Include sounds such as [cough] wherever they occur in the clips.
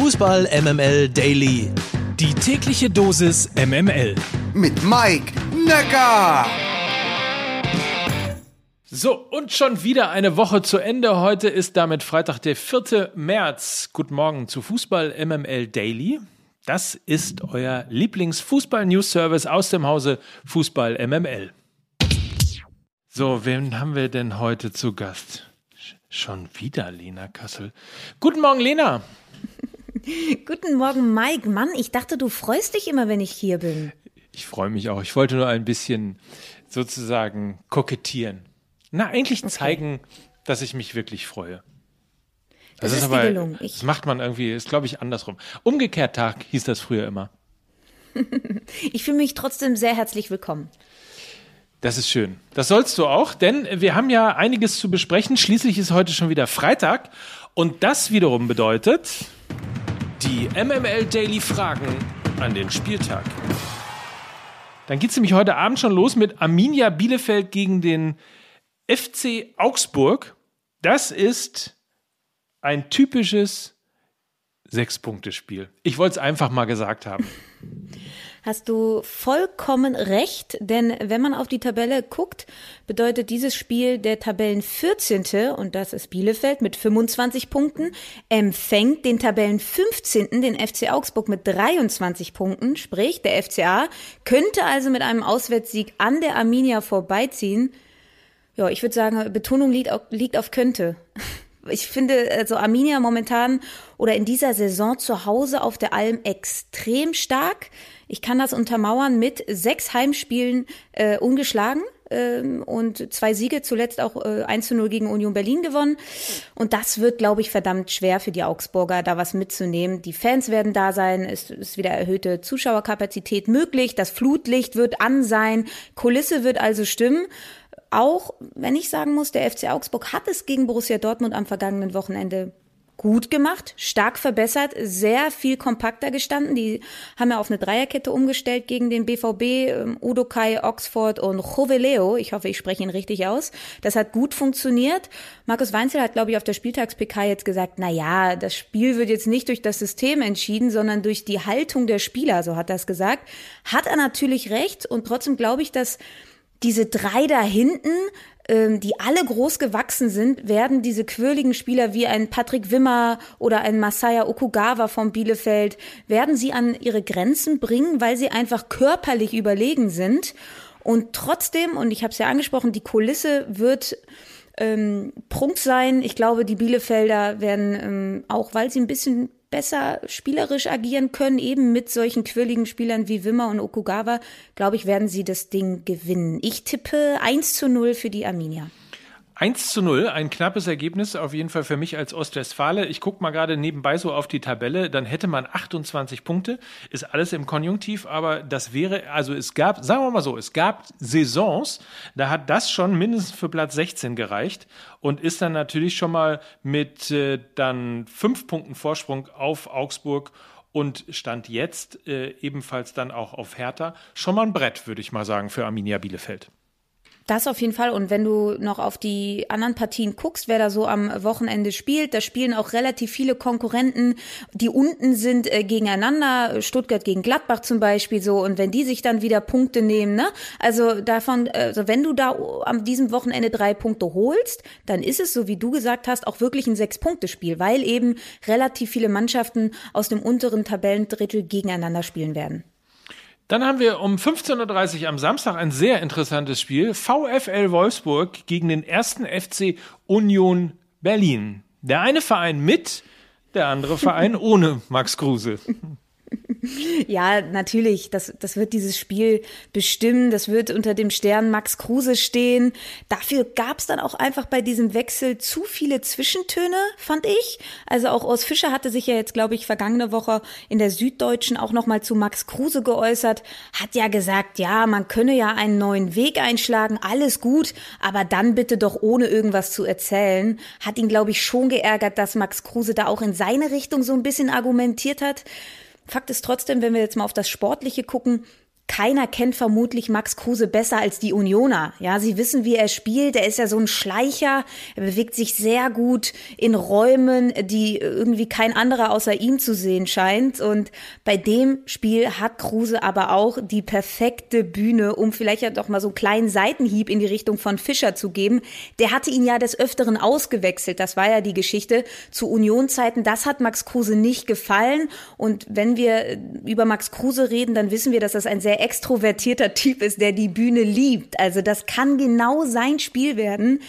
Fußball MML Daily. Die tägliche Dosis MML. Mit Mike Necker. So, und schon wieder eine Woche zu Ende. Heute ist damit Freitag, der 4. März. Guten Morgen zu Fußball MML Daily. Das ist euer Lieblings-Fußball-News-Service aus dem Hause Fußball MML. So, wen haben wir denn heute zu Gast? Schon wieder Lena Kassel. Guten Morgen, Lena. [laughs] Guten Morgen, Mike. Mann, ich dachte, du freust dich immer, wenn ich hier bin. Ich freue mich auch. Ich wollte nur ein bisschen sozusagen kokettieren. Na, eigentlich okay. zeigen, dass ich mich wirklich freue. Das, das ist, ist aber, gelungen. Das macht man irgendwie, ist glaube ich andersrum. Umgekehrt Tag hieß das früher immer. [laughs] ich fühle mich trotzdem sehr herzlich willkommen. Das ist schön. Das sollst du auch, denn wir haben ja einiges zu besprechen. Schließlich ist heute schon wieder Freitag und das wiederum bedeutet die MML Daily Fragen an den Spieltag. Dann geht es nämlich heute Abend schon los mit Arminia Bielefeld gegen den FC Augsburg. Das ist ein typisches Sechs-Punkte-Spiel. Ich wollte es einfach mal gesagt haben. [laughs] hast du vollkommen recht, denn wenn man auf die Tabelle guckt, bedeutet dieses Spiel der Tabellen 14. und das ist Bielefeld mit 25 Punkten, empfängt den Tabellen 15. den FC Augsburg mit 23 Punkten, sprich der FCA könnte also mit einem Auswärtssieg an der Arminia vorbeiziehen. Ja, ich würde sagen, Betonung liegt auf, liegt auf könnte. Ich finde also Arminia momentan oder in dieser Saison zu Hause auf der Alm extrem stark. Ich kann das untermauern mit sechs Heimspielen äh, ungeschlagen ähm, und zwei Siege, zuletzt auch äh, 1 zu 0 gegen Union Berlin gewonnen. Und das wird, glaube ich, verdammt schwer für die Augsburger, da was mitzunehmen. Die Fans werden da sein, es ist wieder erhöhte Zuschauerkapazität möglich, das Flutlicht wird an sein, Kulisse wird also stimmen auch wenn ich sagen muss, der FC Augsburg hat es gegen Borussia Dortmund am vergangenen Wochenende gut gemacht, stark verbessert, sehr viel kompakter gestanden. Die haben ja auf eine Dreierkette umgestellt gegen den BVB, ähm, Udo Kai, Oxford und Joveleo. Ich hoffe, ich spreche ihn richtig aus. Das hat gut funktioniert. Markus Weinzel hat, glaube ich, auf der Spieltags-PK jetzt gesagt, na ja, das Spiel wird jetzt nicht durch das System entschieden, sondern durch die Haltung der Spieler, so hat er es gesagt. Hat er natürlich recht und trotzdem glaube ich, dass diese drei da hinten, ähm, die alle groß gewachsen sind, werden diese quirligen Spieler wie ein Patrick Wimmer oder ein Masaya Okugawa vom Bielefeld, werden sie an ihre Grenzen bringen, weil sie einfach körperlich überlegen sind. Und trotzdem, und ich habe es ja angesprochen, die Kulisse wird ähm, Prunk sein. Ich glaube, die Bielefelder werden ähm, auch, weil sie ein bisschen besser spielerisch agieren können, eben mit solchen quirligen Spielern wie Wimmer und Okugawa, glaube ich, werden sie das Ding gewinnen. Ich tippe 1 zu 0 für die Arminia. 1 zu 0, ein knappes Ergebnis, auf jeden Fall für mich als Ostwestfale. Ich gucke mal gerade nebenbei so auf die Tabelle, dann hätte man 28 Punkte, ist alles im Konjunktiv, aber das wäre, also es gab, sagen wir mal so, es gab Saisons, da hat das schon mindestens für Platz 16 gereicht und ist dann natürlich schon mal mit äh, dann fünf Punkten Vorsprung auf Augsburg und stand jetzt äh, ebenfalls dann auch auf Hertha. Schon mal ein Brett, würde ich mal sagen, für Arminia Bielefeld. Das auf jeden Fall. Und wenn du noch auf die anderen Partien guckst, wer da so am Wochenende spielt, da spielen auch relativ viele Konkurrenten, die unten sind äh, gegeneinander. Stuttgart gegen Gladbach zum Beispiel so. Und wenn die sich dann wieder Punkte nehmen, ne? Also davon, also wenn du da am diesem Wochenende drei Punkte holst, dann ist es, so wie du gesagt hast, auch wirklich ein Sechs-Punkte-Spiel, weil eben relativ viele Mannschaften aus dem unteren Tabellendrittel gegeneinander spielen werden. Dann haben wir um 15.30 Uhr am Samstag ein sehr interessantes Spiel. VfL Wolfsburg gegen den ersten FC Union Berlin. Der eine Verein mit, der andere Verein [laughs] ohne Max Kruse. [laughs] Ja, natürlich. Das, das wird dieses Spiel bestimmen. Das wird unter dem Stern Max Kruse stehen. Dafür gab es dann auch einfach bei diesem Wechsel zu viele Zwischentöne, fand ich. Also auch Urs Fischer hatte sich ja jetzt, glaube ich, vergangene Woche in der Süddeutschen auch nochmal zu Max Kruse geäußert. Hat ja gesagt, ja, man könne ja einen neuen Weg einschlagen, alles gut, aber dann bitte doch ohne irgendwas zu erzählen. Hat ihn, glaube ich, schon geärgert, dass Max Kruse da auch in seine Richtung so ein bisschen argumentiert hat. Fakt ist trotzdem, wenn wir jetzt mal auf das Sportliche gucken, keiner kennt vermutlich Max Kruse besser als die Unioner. Ja, sie wissen, wie er spielt. Er ist ja so ein Schleicher. Er bewegt sich sehr gut in Räumen, die irgendwie kein anderer außer ihm zu sehen scheint. Und bei dem Spiel hat Kruse aber auch die perfekte Bühne, um vielleicht ja doch mal so einen kleinen Seitenhieb in die Richtung von Fischer zu geben. Der hatte ihn ja des Öfteren ausgewechselt. Das war ja die Geschichte zu Unionzeiten. Das hat Max Kruse nicht gefallen. Und wenn wir über Max Kruse reden, dann wissen wir, dass das ein sehr extrovertierter Typ ist, der die Bühne liebt. Also das kann genau sein Spiel werden.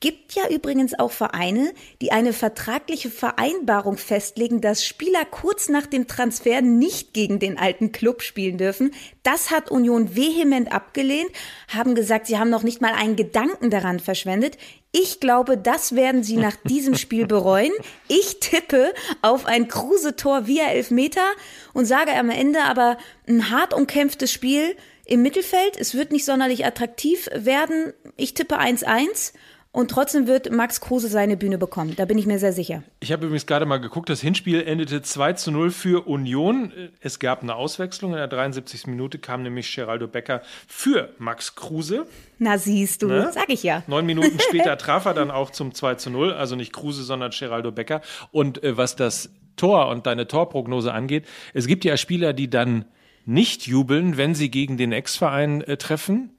Gibt ja übrigens auch Vereine, die eine vertragliche Vereinbarung festlegen, dass Spieler kurz nach dem Transfer nicht gegen den alten Club spielen dürfen. Das hat Union vehement abgelehnt, haben gesagt, sie haben noch nicht mal einen Gedanken daran verschwendet. Ich glaube, das werden sie nach diesem Spiel [laughs] bereuen. Ich tippe auf ein Kruse-Tor via Elfmeter und sage am Ende aber ein hart umkämpftes Spiel im Mittelfeld. Es wird nicht sonderlich attraktiv werden. Ich tippe 1-1 und trotzdem wird Max Kruse seine Bühne bekommen. Da bin ich mir sehr sicher. Ich habe übrigens gerade mal geguckt, das Hinspiel endete 2 zu 0 für Union. Es gab eine Auswechslung. In der 73. Minute kam nämlich Geraldo Becker für Max Kruse. Na siehst du, ne? sag ich ja. Neun Minuten später [laughs] traf er dann auch zum 2 zu 0. Also nicht Kruse, sondern Geraldo Becker. Und äh, was das Tor und deine Torprognose angeht, es gibt ja Spieler, die dann nicht jubeln, wenn sie gegen den Ex-Verein äh, treffen.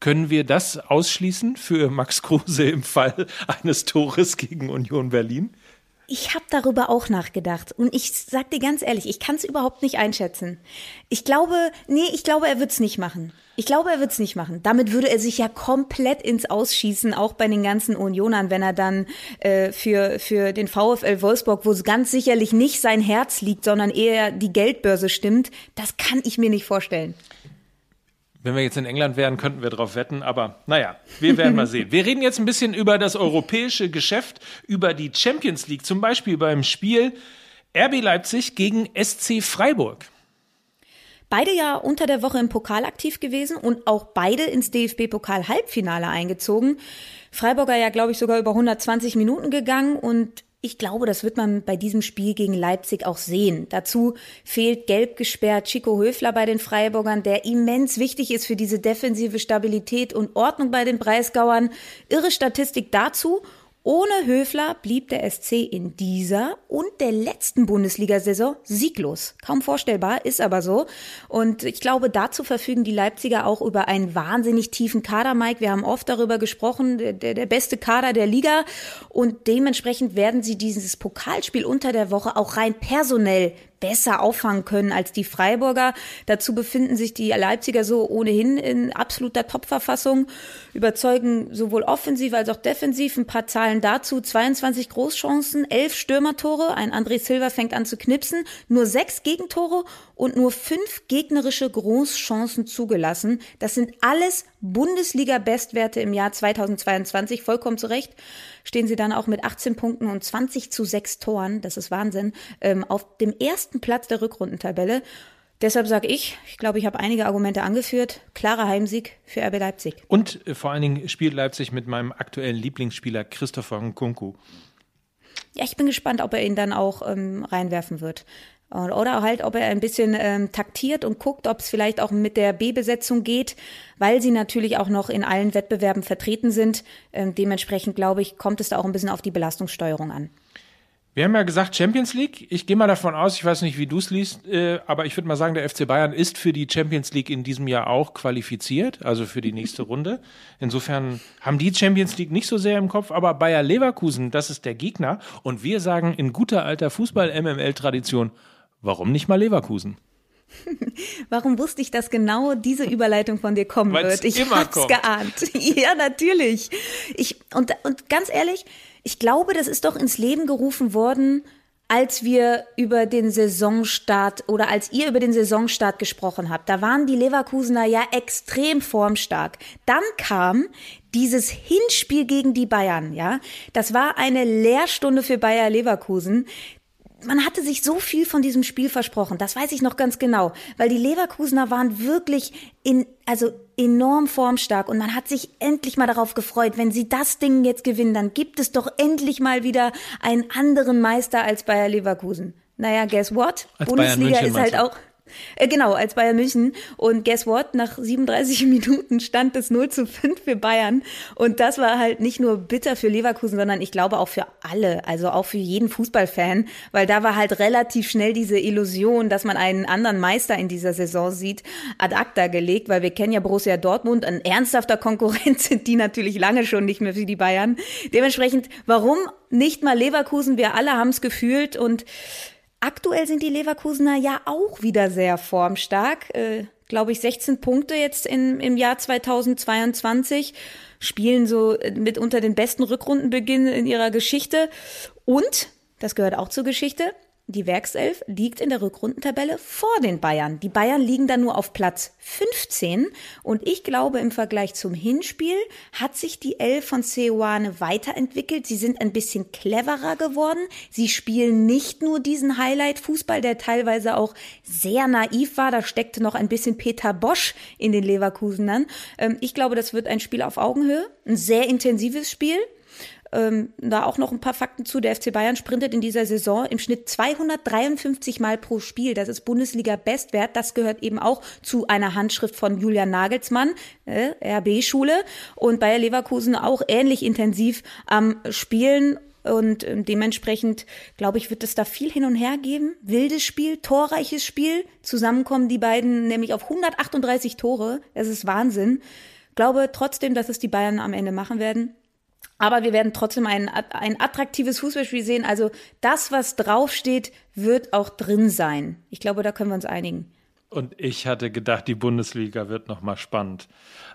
Können wir das ausschließen für Max Kruse im Fall eines Tores gegen Union Berlin? Ich habe darüber auch nachgedacht und ich sag dir ganz ehrlich, ich kann es überhaupt nicht einschätzen. Ich glaube, nee, ich glaube, er wird's nicht machen. Ich glaube, er wird's nicht machen. Damit würde er sich ja komplett ins Ausschießen, auch bei den ganzen Unionern, wenn er dann äh, für für den VfL Wolfsburg, wo es ganz sicherlich nicht sein Herz liegt, sondern eher die Geldbörse stimmt. Das kann ich mir nicht vorstellen. Wenn wir jetzt in England wären, könnten wir darauf wetten, aber naja, wir werden mal [laughs] sehen. Wir reden jetzt ein bisschen über das europäische Geschäft, über die Champions League, zum Beispiel beim Spiel RB Leipzig gegen SC Freiburg. Beide ja unter der Woche im Pokal aktiv gewesen und auch beide ins DFB-Pokal-Halbfinale eingezogen. Freiburger ja, glaube ich, sogar über 120 Minuten gegangen und ich glaube, das wird man bei diesem Spiel gegen Leipzig auch sehen. Dazu fehlt gelb gesperrt Chico Höfler bei den Freiburgern, der immens wichtig ist für diese defensive Stabilität und Ordnung bei den Breisgauern. Irre Statistik dazu ohne Höfler blieb der SC in dieser und der letzten Bundesliga-Saison sieglos. Kaum vorstellbar, ist aber so. Und ich glaube, dazu verfügen die Leipziger auch über einen wahnsinnig tiefen Kader, Mike. Wir haben oft darüber gesprochen, der, der beste Kader der Liga. Und dementsprechend werden sie dieses Pokalspiel unter der Woche auch rein personell besser auffangen können als die Freiburger. Dazu befinden sich die Leipziger so ohnehin in absoluter Topverfassung, überzeugen sowohl offensiv als auch defensiv. Ein paar Zahlen dazu. 22 Großchancen, 11 Stürmertore. Ein André Silva fängt an zu knipsen. Nur sechs Gegentore und nur fünf gegnerische Großchancen zugelassen. Das sind alles Bundesliga-Bestwerte im Jahr 2022. Vollkommen zu Recht stehen sie dann auch mit 18 Punkten und 20 zu 6 Toren, das ist Wahnsinn, ähm, auf dem ersten Platz der Rückrundentabelle. Deshalb sage ich, ich glaube, ich habe einige Argumente angeführt. Klarer Heimsieg für RB Leipzig. Und äh, vor allen Dingen spielt Leipzig mit meinem aktuellen Lieblingsspieler Christopher Nkunku. Ja, ich bin gespannt, ob er ihn dann auch ähm, reinwerfen wird. Oder halt, ob er ein bisschen ähm, taktiert und guckt, ob es vielleicht auch mit der B-Besetzung geht, weil sie natürlich auch noch in allen Wettbewerben vertreten sind. Ähm, dementsprechend, glaube ich, kommt es da auch ein bisschen auf die Belastungssteuerung an. Wir haben ja gesagt Champions League. Ich gehe mal davon aus, ich weiß nicht, wie du es liest, äh, aber ich würde mal sagen, der FC Bayern ist für die Champions League in diesem Jahr auch qualifiziert, also für die nächste Runde. Insofern haben die Champions League nicht so sehr im Kopf, aber Bayer Leverkusen, das ist der Gegner. Und wir sagen in guter alter Fußball-MML-Tradition, Warum nicht mal Leverkusen? [laughs] Warum wusste ich, dass genau diese Überleitung von dir kommen Weil's wird? Ich hab's kommt. geahnt. [laughs] Ja, natürlich. Ich, und, und ganz ehrlich, ich glaube, das ist doch ins Leben gerufen worden, als wir über den Saisonstart oder als ihr über den Saisonstart gesprochen habt. Da waren die Leverkusener ja extrem formstark. Dann kam dieses Hinspiel gegen die Bayern, ja. Das war eine Lehrstunde für Bayer Leverkusen man hatte sich so viel von diesem Spiel versprochen. Das weiß ich noch ganz genau, weil die Leverkusener waren wirklich in, also enorm formstark und man hat sich endlich mal darauf gefreut, wenn sie das Ding jetzt gewinnen, dann gibt es doch endlich mal wieder einen anderen Meister als Bayer Leverkusen. Naja, guess what? Als Bundesliga ist halt auch Äh, genau, als Bayern München. Und guess what? Nach 37 [laughs] Minuten stand es 0 zu 5 für Bayern. Und das war halt nicht nur bitter für Leverkusen, sondern ich glaube auch für alle, also auch für jeden Fußballfan, weil da war halt relativ schnell diese Illusion, dass man einen anderen Meister in dieser Saison sieht, ad acta gelegt, weil wir kennen ja Borussia Dortmund, ein ernsthafter Konkurrent sind die natürlich lange schon nicht mehr für die Bayern. Dementsprechend, warum nicht mal Leverkusen? Wir alle haben es gefühlt und Aktuell sind die Leverkusener ja auch wieder sehr formstark. Äh, Glaube ich, 16 Punkte jetzt in, im Jahr 2022. Spielen so äh, mit unter den besten Rückrundenbeginn in ihrer Geschichte. Und, das gehört auch zur Geschichte, die Werkself liegt in der Rückrundentabelle vor den Bayern. Die Bayern liegen da nur auf Platz 15 und ich glaube, im Vergleich zum Hinspiel hat sich die Elf von Ceoane weiterentwickelt. Sie sind ein bisschen cleverer geworden. Sie spielen nicht nur diesen Highlight-Fußball, der teilweise auch sehr naiv war. Da steckte noch ein bisschen Peter Bosch in den Leverkusenern. Ähm, ich glaube, das wird ein Spiel auf Augenhöhe, ein sehr intensives Spiel. Ähm, da auch noch ein paar Fakten zu. Der FC Bayern sprintet in dieser Saison im Schnitt 253 Mal pro Spiel. Das ist Bundesliga-Bestwert. Das gehört eben auch zu einer Handschrift von Julian Nagelsmann, äh, RB-Schule. Und Bayer Leverkusen auch ähnlich intensiv am Spielen und äh, dementsprechend, glaube ich, wird es da viel hin und her geben. Wildes Spiel, torreiches Spiel. Zusammenkommen die beiden nämlich auf 138 Tore. Das ist Wahnsinn. Glaube trotzdem, dass es die Bayern am Ende machen werden. Aber wir werden trotzdem ein, ein attraktives Fußballspiel sehen. Also das, was draufsteht, wird auch drin sein. Ich glaube, da können wir uns einigen. Und ich hatte gedacht, die Bundesliga wird noch mal spannend.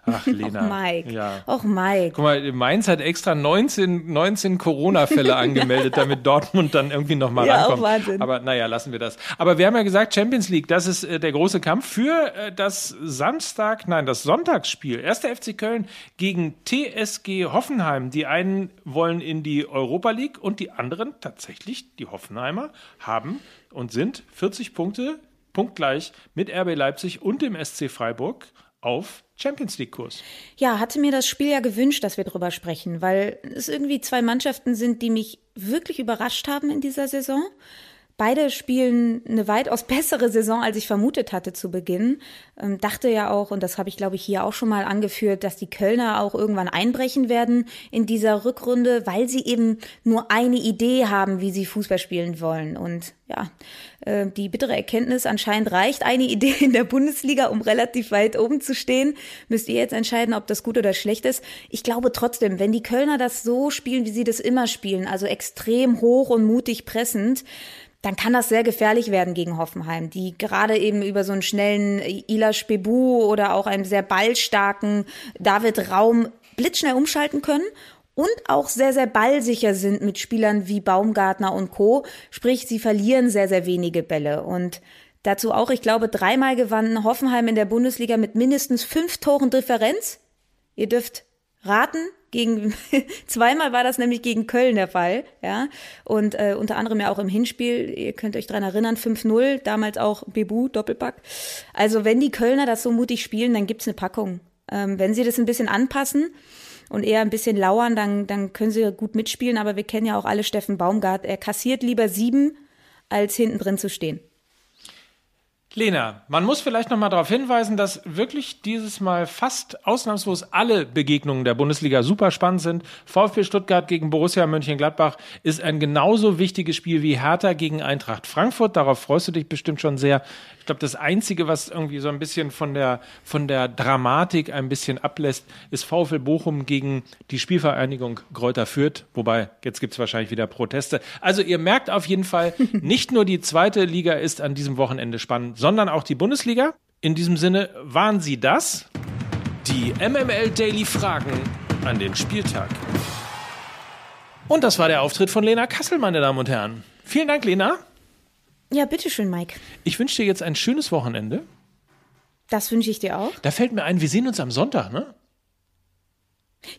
Ach, [laughs] Lena. Och, Mike. Ja. Och, Mike. Guck mal, Mainz hat extra 19, 19 Corona-Fälle [laughs] angemeldet, damit Dortmund dann irgendwie noch mal Ja, rankommt. auch Wahnsinn. Aber naja, lassen wir das. Aber wir haben ja gesagt, Champions League, das ist äh, der große Kampf für äh, das Samstag, nein, das Sonntagsspiel. Erster FC Köln gegen TSG Hoffenheim. Die einen wollen in die Europa League und die anderen, tatsächlich, die Hoffenheimer, haben und sind 40 Punkte, punktgleich mit RB Leipzig und dem SC Freiburg auf Champions League Kurs. Ja, hatte mir das Spiel ja gewünscht, dass wir drüber sprechen, weil es irgendwie zwei Mannschaften sind, die mich wirklich überrascht haben in dieser Saison. Beide spielen eine weitaus [laughs] bessere Saison, als ich vermutet hatte zu Beginn. Ähm, dachte ja auch, und das habe ich glaube ich hier auch schon mal angeführt, dass die Kölner auch irgendwann einbrechen werden in dieser Rückrunde, weil sie eben nur eine Idee haben, wie sie Fußball spielen wollen. Und ja, äh, die bittere Erkenntnis, anscheinend reicht eine [laughs] Idee in der Bundesliga, um relativ weit oben zu stehen. Müsst ihr jetzt entscheiden, ob das gut oder schlecht ist. Ich glaube trotzdem, wenn die Kölner das so spielen, wie sie das immer spielen, also extrem hoch und mutig pressend, dann kann das sehr gefährlich werden gegen Hoffenheim, die gerade eben über so einen schnellen Ilash Bebu oder auch einen sehr ballstarken David Raum blitzschnell umschalten können und auch sehr, sehr ballsicher sind mit Spielern wie Baumgartner und Co. Sprich, sie verlieren sehr, sehr wenige Bälle. Und dazu auch, ich glaube, dreimal gewann Hoffenheim in der Bundesliga mit mindestens fünf Toren Differenz. Ihr dürft raten, gegen [laughs] zweimal war das nämlich gegen Köln der Fall, ja. Und äh, unter anderem ja auch im Hinspiel, ihr könnt euch dran erinnern, 5-0, damals auch Bebu, Doppelpack. Also wenn die Kölner das so mutig spielen, dann gibt's eine Packung. Ähm, wenn sie das ein bisschen anpassen und eher ein bisschen lauern, dann, dann können sie gut mitspielen, aber wir kennen ja auch alle Steffen Baumgart. Er kassiert lieber sieben, als hinten drin zu stehen. Lena, man muss vielleicht noch mal darauf hinweisen, dass wirklich dieses Mal fast ausnahmslos alle Begegnungen der Bundesliga super spannend sind. VfB Stuttgart gegen Borussia Mönchengladbach ist ein genauso wichtiges Spiel wie Hertha gegen Eintracht Frankfurt. Darauf freust du dich bestimmt schon sehr. Ich glaube, das Einzige, was irgendwie so ein bisschen von der, von der Dramatik ein bisschen ablässt, ist VfL Bochum gegen die Spielvereinigung Kräuter Fürth. Wobei, jetzt gibt's wahrscheinlich wieder Proteste. Also ihr merkt auf jeden Fall, [laughs] nicht nur die zweite Liga ist an diesem Wochenende spannend, sondern auch die Bundesliga. In diesem Sinne waren sie das. Die MML Daily Fragen an den Spieltag. Und das war der Auftritt von Lena Kassel, meine Damen und Herren. Vielen Dank, Lena. Ja, bitteschön, Mike. Ich wünsche dir jetzt ein schönes Wochenende. Das wünsche ich dir auch. Da fällt mir ein, wir sehen uns am Sonntag, ne?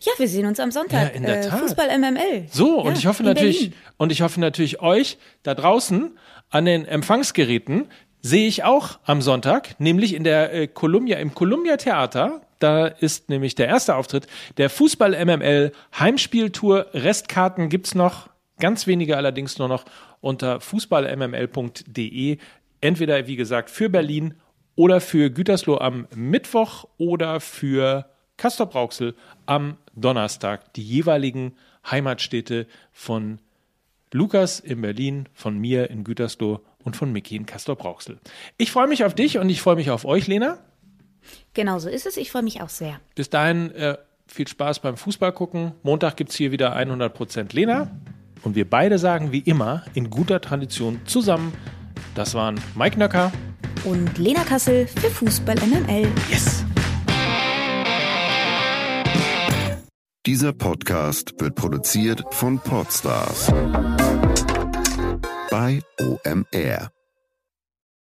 Ja, wir sehen uns am Sonntag. Ja, in der äh, Tat. Fußball MML. So, Ja, und ich hoffe natürlich, Berlin. und ich hoffe natürlich euch da draußen an den Empfangsgeräten sehe ich auch am Sonntag, nämlich in der äh, Columbia, im Columbia Theater. Da ist nämlich der erste Auftritt der Fußball MML Heimspieltour. Restkarten gibt's noch, ganz wenige allerdings nur noch unter fußballmml.de Entweder, wie gesagt, für Berlin oder für Gütersloh am Mittwoch oder für Castor Brauxel am Donnerstag. Die jeweiligen Heimatstädte von Lukas in Berlin, von mir in Gütersloh und von Micky in Castor Brauxel. Ich freue mich auf dich und ich freue mich auf euch, Lena. Genau so ist es. Ich freue mich auch sehr. Bis dahin äh, viel Spaß beim Fußball gucken. Montag gibt es hier wieder 100% Lena. Und wir beide sagen wie immer in guter Tradition zusammen, das waren Mike Nöcker und Lena Kassel für Fußball MML. Yes! Dieser Podcast wird produziert von Podstars bei OMR.